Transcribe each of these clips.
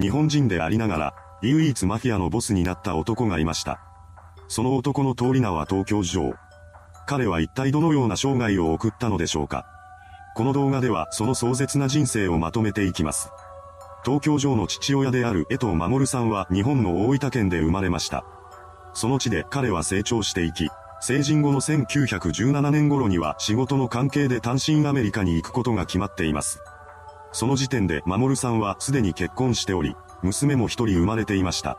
日本人でありながら、唯一マフィアのボスになった男がいました。その男の通り名は東京城。彼は一体どのような生涯を送ったのでしょうか。この動画ではその壮絶な人生をまとめていきます。東京城の父親である江藤守さんは日本の大分県で生まれました。その地で彼は成長していき、成人後の1917年頃には仕事の関係で単身アメリカに行くことが決まっています。その時点で守さんはすでに結婚しており、娘も一人生まれていました。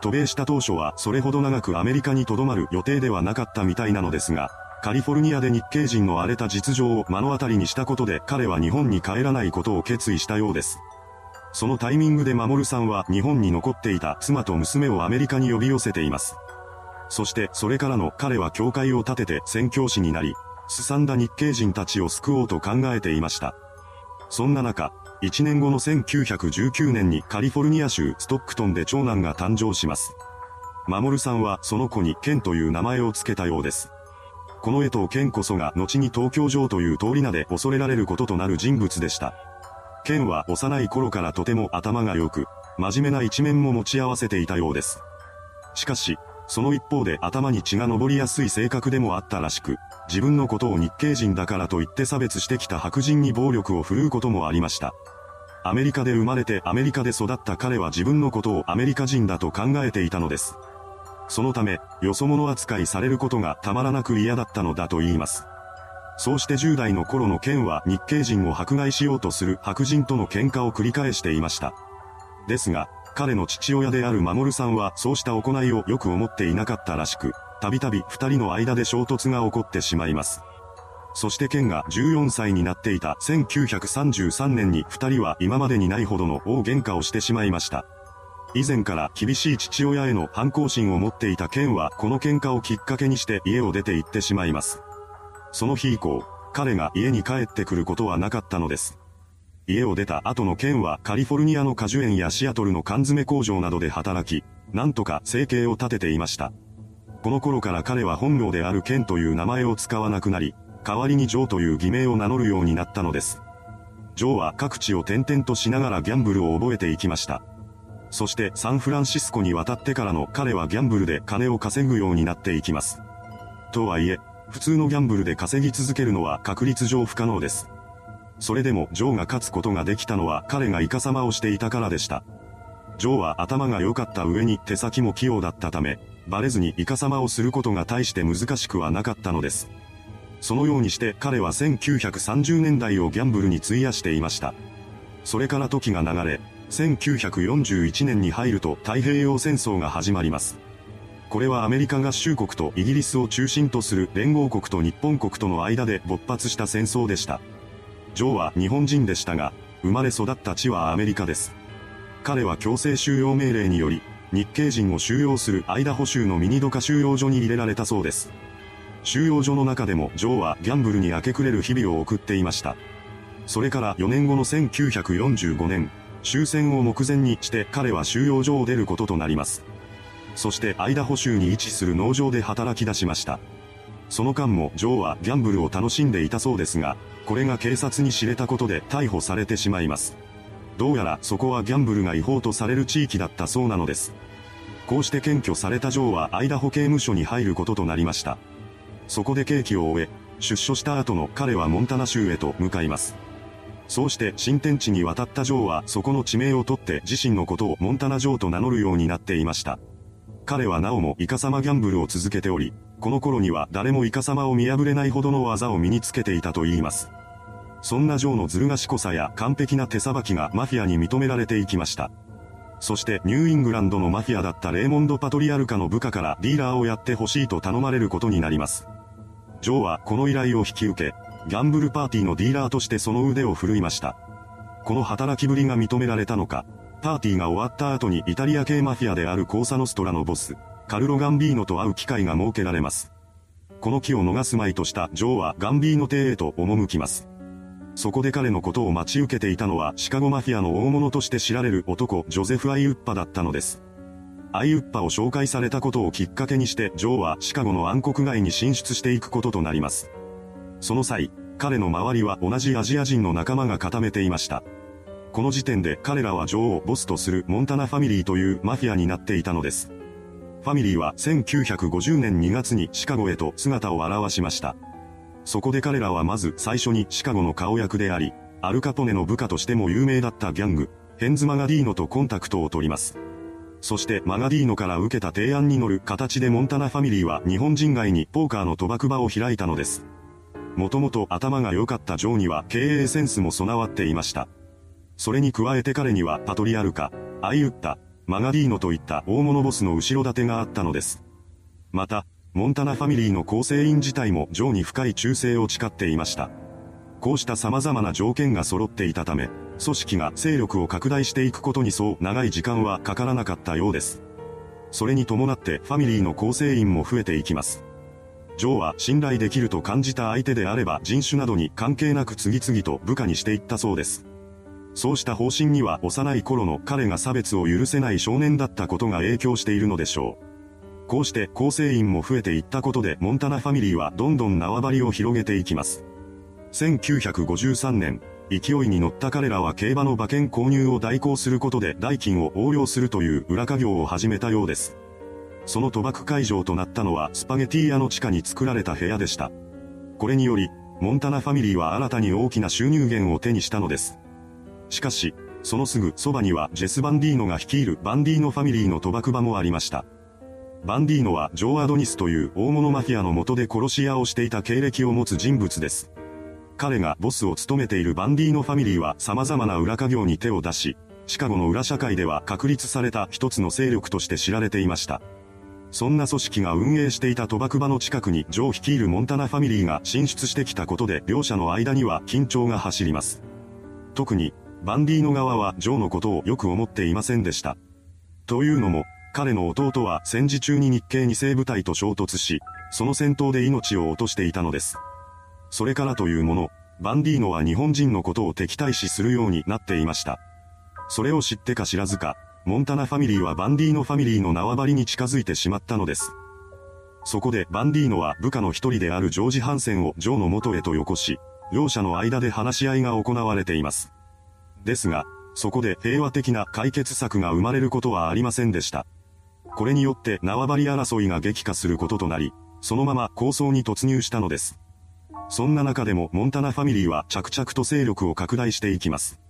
渡米した当初はそれほど長くアメリカに留まる予定ではなかったみたいなのですが、カリフォルニアで日系人の荒れた実情を目の当たりにしたことで彼は日本に帰らないことを決意したようです。そのタイミングで守さんは日本に残っていた妻と娘をアメリカに呼び寄せています。そしてそれからの彼は教会を建てて宣教師になり、すさんだ日系人たちを救おうと考えていました。そんな中、1年後の1919年にカリフォルニア州ストックトンで長男が誕生します。守さんはその子にケンという名前を付けたようです。この江藤ケンこそが後に東京城という通り名で恐れられることとなる人物でした。ケンは幼い頃からとても頭が良く、真面目な一面も持ち合わせていたようです。しかし、その一方で頭に血が上りやすい性格でもあったらしく、自分のことを日系人だからと言って差別してきた白人に暴力を振るうこともありました。アメリカで生まれてアメリカで育った彼は自分のことをアメリカ人だと考えていたのです。そのため、よそ者扱いされることがたまらなく嫌だったのだと言います。そうして10代の頃の剣は日系人を迫害しようとする白人との喧嘩を繰り返していました。ですが、彼の父親である守さんはそうした行いをよく思っていなかったらしく、たびたび二人の間で衝突が起こってしまいます。そして剣が14歳になっていた1933年に二人は今までにないほどの大喧嘩をしてしまいました。以前から厳しい父親への反抗心を持っていた剣はこの喧嘩をきっかけにして家を出て行ってしまいます。その日以降、彼が家に帰ってくることはなかったのです。家を出た後のケンはカリフォルニアの果樹園やシアトルの缶詰工場などで働き、なんとか生計を立てていました。この頃から彼は本名であるケンという名前を使わなくなり、代わりにジョーという偽名を名乗るようになったのです。ジョーは各地を転々としながらギャンブルを覚えていきました。そしてサンフランシスコに渡ってからの彼はギャンブルで金を稼ぐようになっていきます。とはいえ、普通のギャンブルで稼ぎ続けるのは確率上不可能です。それでもジョーが勝つことができたのは彼がイカサマをしていたからでした。ジョーは頭が良かった上に手先も器用だったため、バレずにイカサマをすることが大して難しくはなかったのです。そのようにして彼は1930年代をギャンブルに費やしていました。それから時が流れ、1941年に入ると太平洋戦争が始まります。これはアメリカ合衆国とイギリスを中心とする連合国と日本国との間で勃発した戦争でした。ジョーは日本人でしたが、生まれ育った地はアメリカです。彼は強制収容命令により、日系人を収容するアイダホ州のミニドカ収容所に入れられたそうです。収容所の中でもジョーはギャンブルに明け暮れる日々を送っていました。それから4年後の1945年、終戦を目前にして彼は収容所を出ることとなります。そしてアイダホ州に位置する農場で働き出しました。その間もジョーはギャンブルを楽しんでいたそうですが、これが警察に知れたことで逮捕されてしまいます。どうやらそこはギャンブルが違法とされる地域だったそうなのです。こうして検挙されたジョーはアイダホ刑務所に入ることとなりました。そこで刑期を終え、出所した後の彼はモンタナ州へと向かいます。そうして新天地に渡ったジョーはそこの地名を取って自身のことをモンタナジョーと名乗るようになっていました。彼はなおもイカサマギャンブルを続けており、この頃には誰もイカサマを見破れないほどの技を身につけていたと言います。そんなジョーのずる賢さや完璧な手さばきがマフィアに認められていきました。そしてニューイングランドのマフィアだったレーモンド・パトリアルカの部下からディーラーをやってほしいと頼まれることになります。ジョーはこの依頼を引き受け、ギャンブルパーティーのディーラーとしてその腕を振るいました。この働きぶりが認められたのか、パーティーが終わった後にイタリア系マフィアであるコーサノストラのボス、カルロ・ガンビーノと会う機会が設けられます。この機を逃すまいとしたジョーはガンビーノ邸へと赴きます。そこで彼のことを待ち受けていたのはシカゴマフィアの大物として知られる男、ジョゼフ・アイウッパだったのです。アイウッパを紹介されたことをきっかけにして、ジョーはシカゴの暗黒街に進出していくこととなります。その際、彼の周りは同じアジア人の仲間が固めていました。この時点で彼らは女王をボスとするモンタナファミリーというマフィアになっていたのです。ファミリーは1950年2月にシカゴへと姿を現しました。そこで彼らはまず最初にシカゴの顔役であり、アルカポネの部下としても有名だったギャング、ヘンズ・マガディーノとコンタクトを取ります。そしてマガディーノから受けた提案に乗る形でモンタナファミリーは日本人街にポーカーの賭博場を開いたのです。もともと頭が良かったジョーには経営センスも備わっていました。それに加えて彼にはパトリアルカ、アイウッタ、マガディーノといった大物ボスの後ろ盾があったのです。また、モンタナファミリーの構成員自体もジョーに深い忠誠を誓っていました。こうした様々な条件が揃っていたため、組織が勢力を拡大していくことにそう長い時間はかからなかったようです。それに伴ってファミリーの構成員も増えていきます。ジョーは信頼できると感じた相手であれば人種などに関係なく次々と部下にしていったそうです。そうした方針には幼い頃の彼が差別を許せない少年だったことが影響しているのでしょう。こうして構成員も増えていったことでモンタナファミリーはどんどん縄張りを広げていきます。1953年、勢いに乗った彼らは競馬の馬券購入を代行することで代金を横領するという裏稼業を始めたようです。その賭博会場となったのはスパゲティ屋の地下に作られた部屋でした。これにより、モンタナファミリーは新たに大きな収入源を手にしたのです。しかし、そのすぐそばにはジェス・バンディーノが率いるバンディーノファミリーの賭博場もありました。バンディーノはジョー・アドニスという大物マフィアの下で殺し屋をしていた経歴を持つ人物です。彼がボスを務めているバンディーノファミリーは様々な裏稼業に手を出し、シカゴの裏社会では確立された一つの勢力として知られていました。そんな組織が運営していた賭博場の近くにジョー率いるモンタナファミリーが進出してきたことで両者の間には緊張が走ります。特に、バンディーノ側はジョーのことをよく思っていませんでした。というのも、彼の弟は戦時中に日系二世部隊と衝突し、その戦闘で命を落としていたのです。それからというもの、バンディーノは日本人のことを敵対視するようになっていました。それを知ってか知らずか、モンタナファミリーはバンディーノファミリーの縄張りに近づいてしまったのです。そこでバンディーノは部下の一人であるジョージ・ハンセンをジョーの元へとよこし、両者の間で話し合いが行われています。ですが、そこで平和的な解決策が生まれることはありませんでした。これによって縄張り争いが激化することとなり、そのまま構想に突入したのです。そんな中でもモンタナファミリーは着々と勢力を拡大していきます。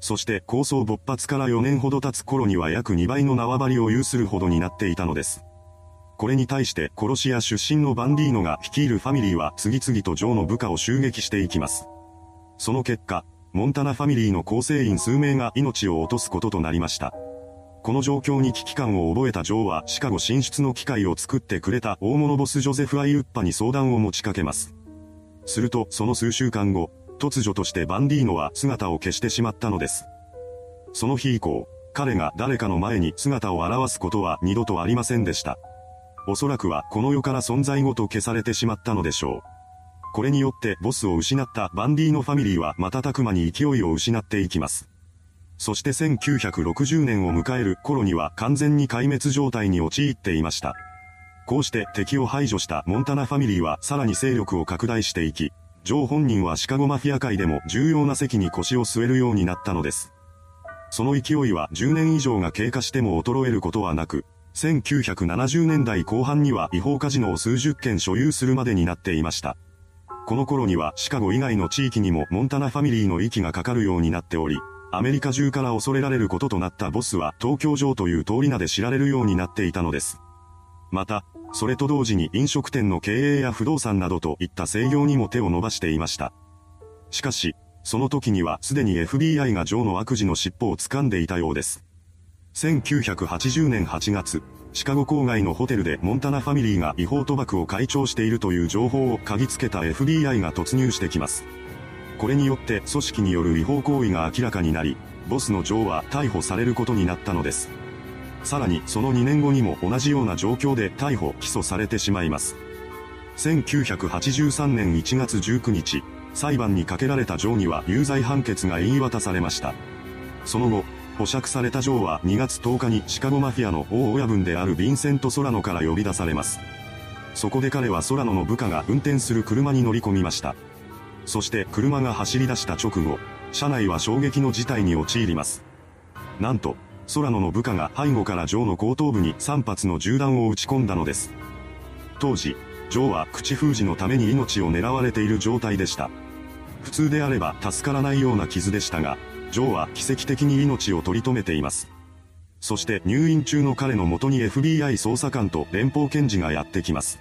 そして構想勃発から4年ほど経つ頃には約2倍の縄張りを有するほどになっていたのです。これに対して殺し屋出身のバンディーノが率いるファミリーは次々とジョーの部下を襲撃していきます。その結果、モンタナファミリーの構成員数名が命を落とすこととなりました。この状況に危機感を覚えたジョーはシカゴ進出の機会を作ってくれた大物ボスジョゼフ・アイウッパに相談を持ちかけます。するとその数週間後、突如としてバンディーノは姿を消してしまったのです。その日以降、彼が誰かの前に姿を現すことは二度とありませんでした。おそらくはこの世から存在ごと消されてしまったのでしょう。これによってボスを失ったバンディーノファミリーは瞬く間に勢いを失っていきます。そして1960年を迎える頃には完全に壊滅状態に陥っていました。こうして敵を排除したモンタナファミリーはさらに勢力を拡大していき、ジョー本人はシカゴマフィア界でも重要な席に腰を据えるようになったのです。その勢いは10年以上が経過しても衰えることはなく、1970年代後半には違法カジノを数十件所有するまでになっていました。この頃にはシカゴ以外の地域にもモンタナファミリーの息がかかるようになっており、アメリカ中から恐れられることとなったボスは東京城という通り名で知られるようになっていたのです。また、それと同時に飲食店の経営や不動産などといった制御にも手を伸ばしていました。しかし、その時にはすでに FBI がジョーの悪事の尻尾を掴んでいたようです。1980年8月、シカゴ郊外のホテルでモンタナファミリーが違法賭博を会長しているという情報を嗅ぎつけた FBI が突入してきます。これによって組織による違法行為が明らかになり、ボスのジョーは逮捕されることになったのです。さらにその2年後にも同じような状況で逮捕・起訴されてしまいます。1983年1月19日、裁判にかけられたジョーには有罪判決が言い渡されました。その後、保釈されたジョーは2月10日にシカゴマフィアの大親分であるヴィンセント・ソラノから呼び出されます。そこで彼はソラノの部下が運転する車に乗り込みました。そして車が走り出した直後、社内は衝撃の事態に陥ります。なんと、空野の部下が背後からジョーの後頭部に3発の銃弾を撃ち込んだのです。当時、ジョーは口封じのために命を狙われている状態でした。普通であれば助からないような傷でしたが、ジョーは奇跡的に命を取り留めています。そして入院中の彼の元に FBI 捜査官と連邦検事がやってきます。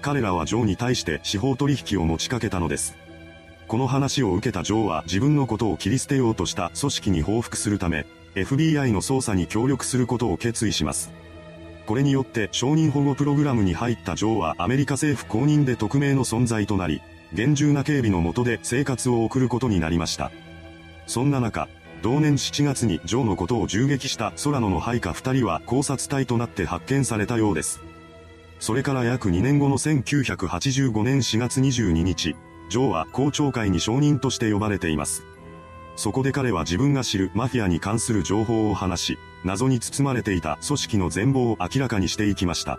彼らはジョーに対して司法取引を持ちかけたのです。この話を受けたジョーは自分のことを切り捨てようとした組織に報復するため、FBI の捜査に協力することを決意します。これによって承認保護プログラムに入ったジョーはアメリカ政府公認で匿名の存在となり、厳重な警備の下で生活を送ることになりました。そんな中、同年7月にジョーのことを銃撃した空野の配下2人は考察隊となって発見されたようです。それから約2年後の1985年4月22日、ジョーは公聴会に証人として呼ばれています。そこで彼は自分が知るマフィアに関する情報を話し、謎に包まれていた組織の全貌を明らかにしていきました。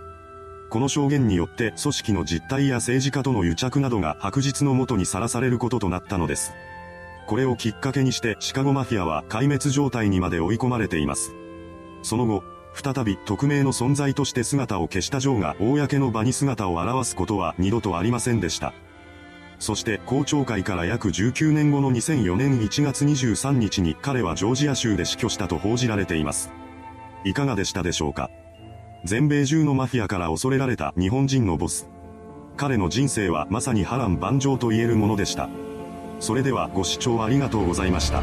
この証言によって組織の実態や政治家との癒着などが白日のもとにさらされることとなったのです。これをきっかけにしてシカゴマフィアは壊滅状態にまで追い込まれています。その後、再び匿名の存在として姿を消したジョーが公の場に姿を現すことは二度とありませんでした。そして公聴会から約19年後の2004年1月23日に彼はジョージア州で死去したと報じられています。いかがでしたでしょうか？全米中のマフィアから恐れられた日本人のボス。彼の人生はまさに波乱万丈と言えるものでした。それではご視聴ありがとうございました。